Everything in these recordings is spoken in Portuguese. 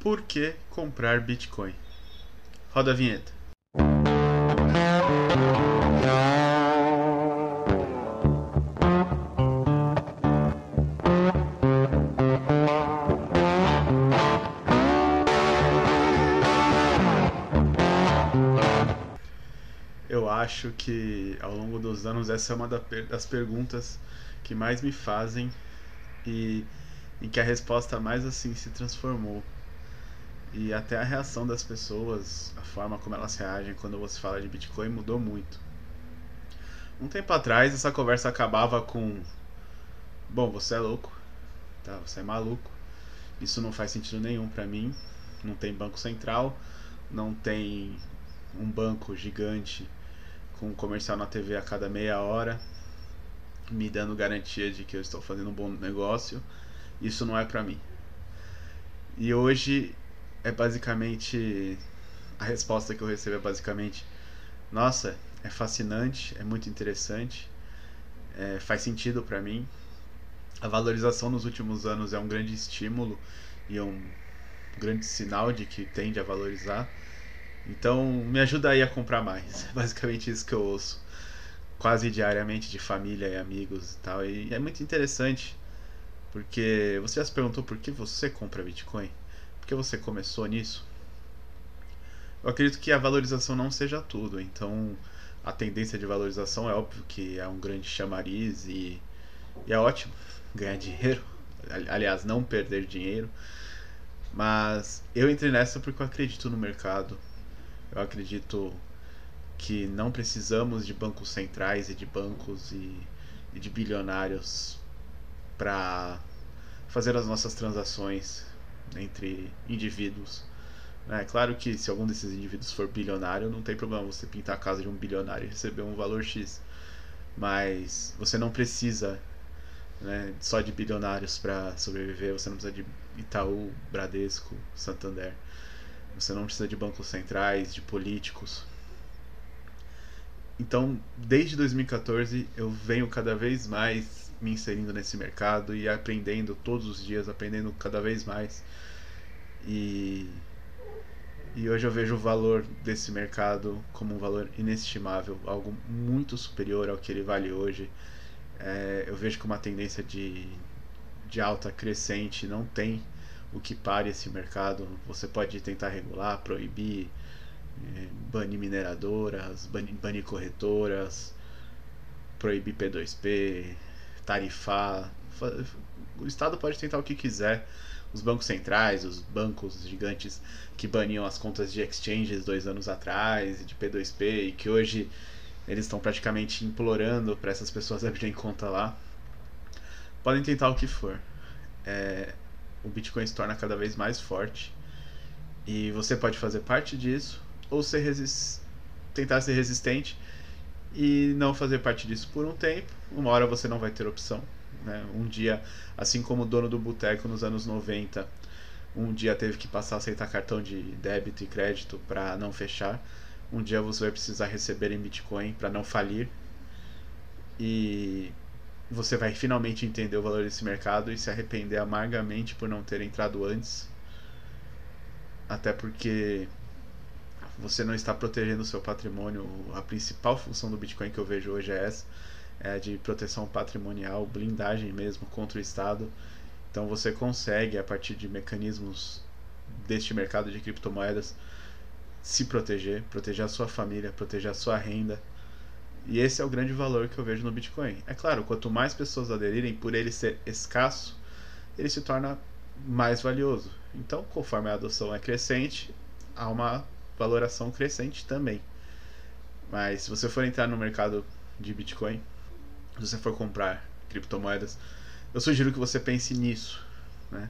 Por que comprar Bitcoin? Roda a vinheta. Eu acho que ao longo dos anos essa é uma das perguntas que mais me fazem e em que a resposta mais assim se transformou. E até a reação das pessoas, a forma como elas reagem quando você fala de Bitcoin mudou muito. Um tempo atrás essa conversa acabava com Bom, você é louco, tá? Você é maluco. Isso não faz sentido nenhum para mim. Não tem banco central, não tem um banco gigante com um comercial na TV a cada meia hora, me dando garantia de que eu estou fazendo um bom negócio. Isso não é para mim. E hoje é basicamente a resposta que eu recebo é basicamente nossa, é fascinante, é muito interessante, é, faz sentido para mim. A valorização nos últimos anos é um grande estímulo e é um grande sinal de que tende a valorizar. Então, me ajuda aí a comprar mais. É basicamente isso que eu ouço quase diariamente de família e amigos e tal. E é muito interessante, porque você já se perguntou por que você compra Bitcoin? Que você começou nisso? Eu acredito que a valorização não seja tudo, então a tendência de valorização é óbvio que é um grande chamariz e, e é ótimo ganhar dinheiro, aliás, não perder dinheiro. Mas eu entrei nessa porque eu acredito no mercado, eu acredito que não precisamos de bancos centrais e de bancos e, e de bilionários para fazer as nossas transações entre indivíduos. É claro que se algum desses indivíduos for bilionário, não tem problema você pintar a casa de um bilionário e receber um valor X. Mas você não precisa né, só de bilionários para sobreviver, você não precisa de Itaú, Bradesco, Santander. Você não precisa de bancos centrais, de políticos. Então, desde 2014, eu venho cada vez mais me inserindo nesse mercado e aprendendo todos os dias, aprendendo cada vez mais. E, e hoje eu vejo o valor desse mercado como um valor inestimável, algo muito superior ao que ele vale hoje. É, eu vejo que uma tendência de, de alta crescente não tem o que pare esse mercado. Você pode tentar regular, proibir, é, banir mineradoras, banir, banir corretoras, proibir P2P, tarifar. O Estado pode tentar o que quiser. Os bancos centrais, os bancos gigantes que baniam as contas de exchanges dois anos atrás, de P2P, e que hoje eles estão praticamente implorando para essas pessoas abrirem conta lá. Podem tentar o que for. É, o Bitcoin se torna cada vez mais forte. E você pode fazer parte disso ou ser resist... tentar ser resistente e não fazer parte disso por um tempo. Uma hora você não vai ter opção. Né? Um dia, assim como o dono do boteco nos anos 90, um dia teve que passar a aceitar cartão de débito e crédito para não fechar. Um dia você vai precisar receber em Bitcoin para não falir. E você vai finalmente entender o valor desse mercado e se arrepender amargamente por não ter entrado antes. Até porque você não está protegendo o seu patrimônio. A principal função do Bitcoin que eu vejo hoje é essa, é de proteção patrimonial, blindagem mesmo contra o Estado. Então você consegue, a partir de mecanismos deste mercado de criptomoedas, se proteger, proteger a sua família, proteger a sua renda e esse é o grande valor que eu vejo no Bitcoin. É claro, quanto mais pessoas aderirem, por ele ser escasso, ele se torna mais valioso. Então, conforme a adoção é crescente, há uma valoração crescente também. Mas se você for entrar no mercado de Bitcoin, você for comprar criptomoedas, eu sugiro que você pense nisso, né?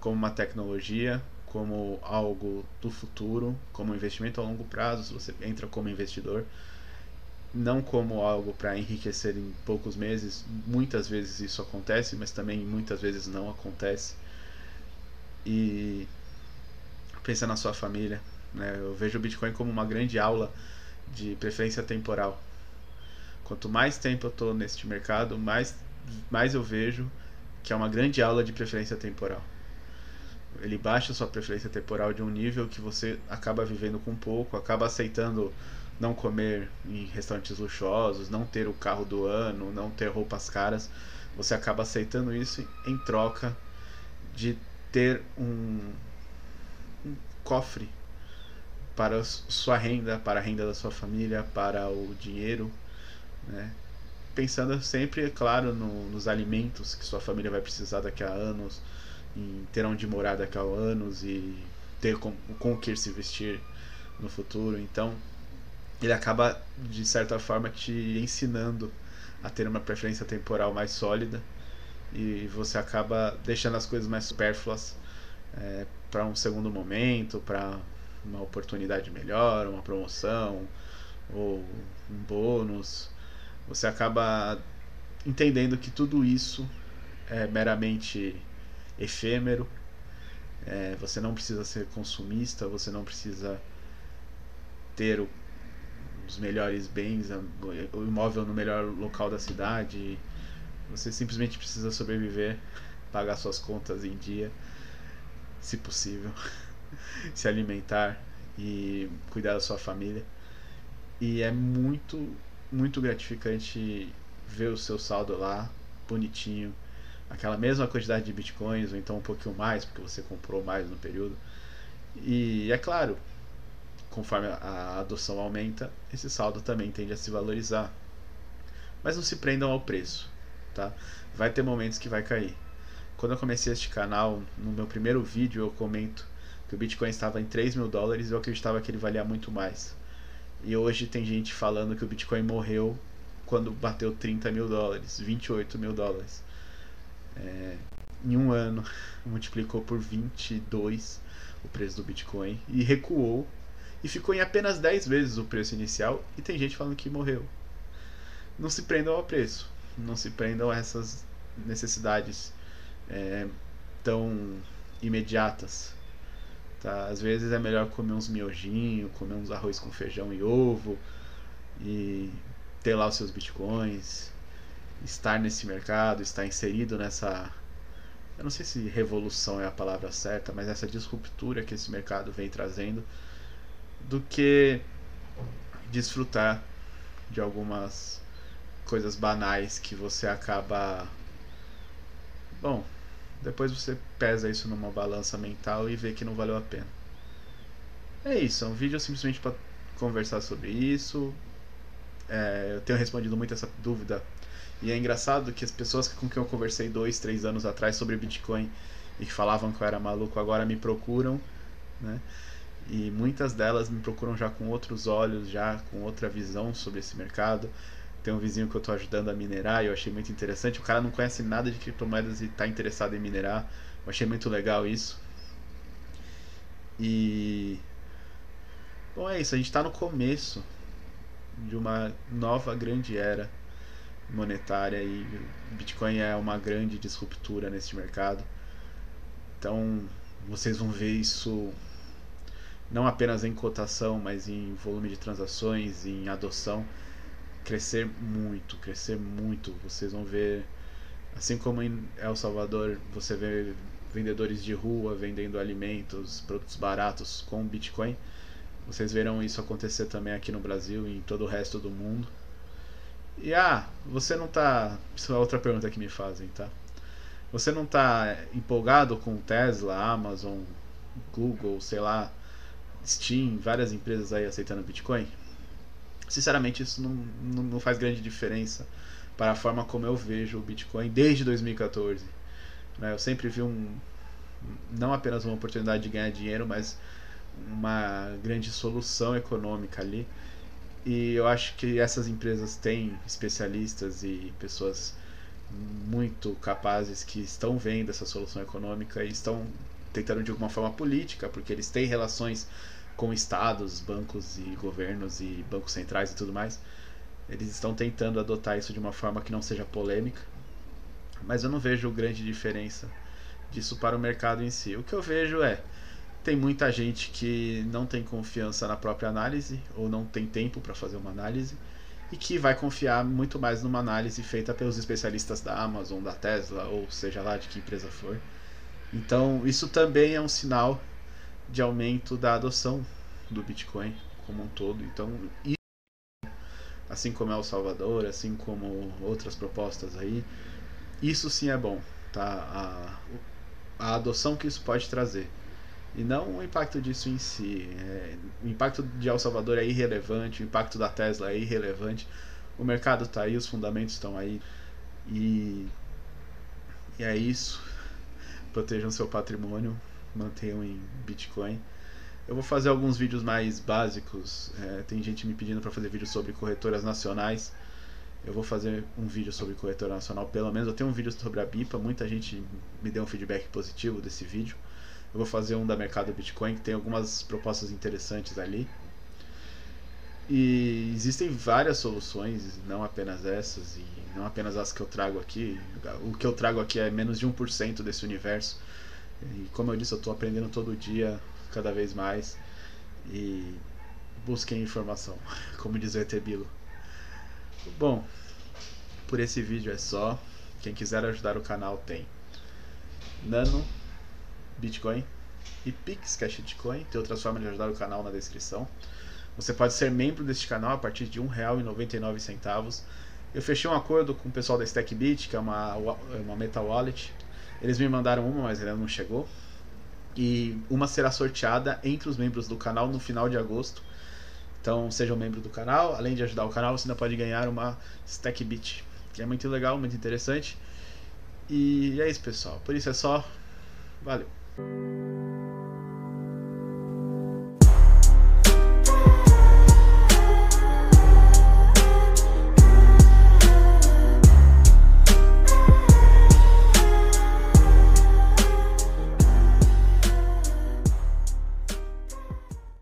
Como uma tecnologia, como algo do futuro, como investimento a longo prazo, se você entra como investidor não como algo para enriquecer em poucos meses. Muitas vezes isso acontece, mas também muitas vezes não acontece. E pensa na sua família. Né? Eu vejo o Bitcoin como uma grande aula de preferência temporal. Quanto mais tempo eu estou neste mercado, mais, mais eu vejo que é uma grande aula de preferência temporal. ele baixa sua preferência temporal de um nível que você acaba vivendo com pouco, acaba aceitando não comer em restaurantes luxuosos, não ter o carro do ano, não ter roupas caras. Você acaba aceitando isso em troca de ter um, um cofre para sua renda, para a renda da sua família, para o dinheiro, né? Pensando sempre, é claro, no, nos alimentos que sua família vai precisar daqui a anos, em ter onde morar daqui a anos e ter com, com o que se vestir no futuro. Então, ele acaba, de certa forma, te ensinando a ter uma preferência temporal mais sólida e você acaba deixando as coisas mais supérfluas é, para um segundo momento, para uma oportunidade melhor, uma promoção ou um bônus. Você acaba entendendo que tudo isso é meramente efêmero. É, você não precisa ser consumista, você não precisa ter o, os melhores bens, o imóvel no melhor local da cidade. Você simplesmente precisa sobreviver, pagar suas contas em dia, se possível, se alimentar e cuidar da sua família. E é muito, muito gratificante ver o seu saldo lá, bonitinho, aquela mesma quantidade de bitcoins, ou então um pouquinho mais, porque você comprou mais no período. E é claro, conforme a adoção aumenta, esse saldo também tende a se valorizar. Mas não se prendam ao preço tá? Vai ter momentos que vai cair. Quando eu comecei este canal, no meu primeiro vídeo eu comento que o Bitcoin estava em 3 mil dólares e eu acreditava que ele valia muito mais. E hoje tem gente falando que o Bitcoin morreu quando bateu 30 mil dólares, 28 mil dólares. É, em um ano multiplicou por 22 o preço do Bitcoin e recuou e ficou em apenas 10 vezes o preço inicial e tem gente falando que morreu. Não se prendam ao preço não se prendam a essas necessidades é, tão imediatas. Tá? Às vezes é melhor comer uns miojinhos, comer uns arroz com feijão e ovo e ter lá os seus bitcoins, estar nesse mercado, estar inserido nessa. Eu não sei se revolução é a palavra certa, mas essa disruptura que esse mercado vem trazendo, do que desfrutar de algumas coisas banais que você acaba. Bom, depois você pesa isso numa balança mental e vê que não valeu a pena. É isso, é um vídeo simplesmente para conversar sobre isso. É, eu tenho respondido muito essa dúvida. E é engraçado que as pessoas com quem eu conversei dois, três anos atrás sobre Bitcoin e que falavam que eu era maluco agora me procuram, né? E muitas delas me procuram já com outros olhos, já com outra visão sobre esse mercado. Tem um vizinho que eu estou ajudando a minerar e eu achei muito interessante. O cara não conhece nada de criptomoedas e está interessado em minerar. Eu achei muito legal isso. E. Bom, é isso. A gente está no começo de uma nova grande era monetária e Bitcoin é uma grande disruptura nesse mercado. Então, vocês vão ver isso não apenas em cotação, mas em volume de transações, em adoção crescer muito, crescer muito. Vocês vão ver, assim como em El Salvador, você vê vendedores de rua vendendo alimentos, produtos baratos com Bitcoin. Vocês verão isso acontecer também aqui no Brasil e em todo o resto do mundo. E ah, você não tá. Isso é outra pergunta que me fazem, tá? Você não tá empolgado com Tesla, Amazon, Google, sei lá, Steam, várias empresas aí aceitando Bitcoin? Sinceramente, isso não, não, não faz grande diferença para a forma como eu vejo o Bitcoin desde 2014. Né? Eu sempre vi um, não apenas uma oportunidade de ganhar dinheiro, mas uma grande solução econômica ali. E eu acho que essas empresas têm especialistas e pessoas muito capazes que estão vendo essa solução econômica e estão tentando de alguma forma política, porque eles têm relações com estados, bancos e governos e bancos centrais e tudo mais. Eles estão tentando adotar isso de uma forma que não seja polêmica, mas eu não vejo grande diferença disso para o mercado em si. O que eu vejo é tem muita gente que não tem confiança na própria análise ou não tem tempo para fazer uma análise e que vai confiar muito mais numa análise feita pelos especialistas da Amazon, da Tesla ou seja lá de que empresa for Então, isso também é um sinal de aumento da adoção do Bitcoin como um todo. Então, assim como El Salvador, assim como outras propostas aí, isso sim é bom, tá? A, a adoção que isso pode trazer. E não o impacto disso em si. É, o impacto de El Salvador é irrelevante, o impacto da Tesla é irrelevante. O mercado está aí, os fundamentos estão aí. E, e é isso. Protejam seu patrimônio, mantenham em Bitcoin. Eu vou fazer alguns vídeos mais básicos. É, tem gente me pedindo para fazer vídeos sobre corretoras nacionais. Eu vou fazer um vídeo sobre corretora nacional, pelo menos. Eu tenho um vídeo sobre a BIPA. Muita gente me deu um feedback positivo desse vídeo. Eu vou fazer um da Mercado Bitcoin, que tem algumas propostas interessantes ali. E existem várias soluções, não apenas essas, e não apenas as que eu trago aqui. O que eu trago aqui é menos de 1% desse universo. E como eu disse, eu estou aprendendo todo dia, cada vez mais. E busquem informação, como diz o Etebilo. Bom, por esse vídeo é só. Quem quiser ajudar o canal tem Nano, Bitcoin e Pix Cash Bitcoin. Tem outras formas de ajudar o canal na descrição. Você pode ser membro deste canal a partir de R$ 1,99. Eu fechei um acordo com o pessoal da StackBit, que é uma, uma Meta Wallet. Eles me mandaram uma, mas ainda não chegou. E uma será sorteada entre os membros do canal no final de agosto. Então seja um membro do canal. Além de ajudar o canal, você ainda pode ganhar uma StackBit, que é muito legal, muito interessante. E é isso, pessoal. Por isso é só. Valeu.